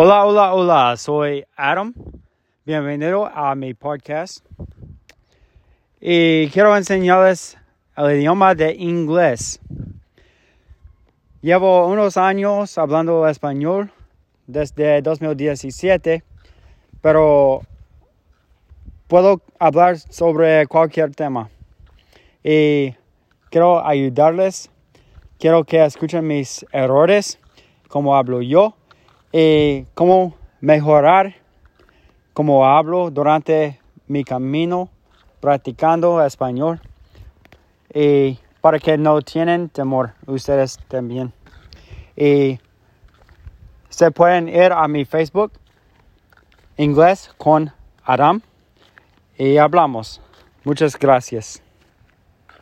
Hola, hola, hola, soy Adam. Bienvenido a mi podcast. Y quiero enseñarles el idioma de inglés. Llevo unos años hablando español desde 2017, pero puedo hablar sobre cualquier tema. Y quiero ayudarles. Quiero que escuchen mis errores, como hablo yo, y cómo mejorar cómo hablo durante mi camino practicando español. Y para que no tienen temor, ustedes también. Y se pueden ir a mi Facebook, inglés con Adam, y hablamos. Muchas gracias.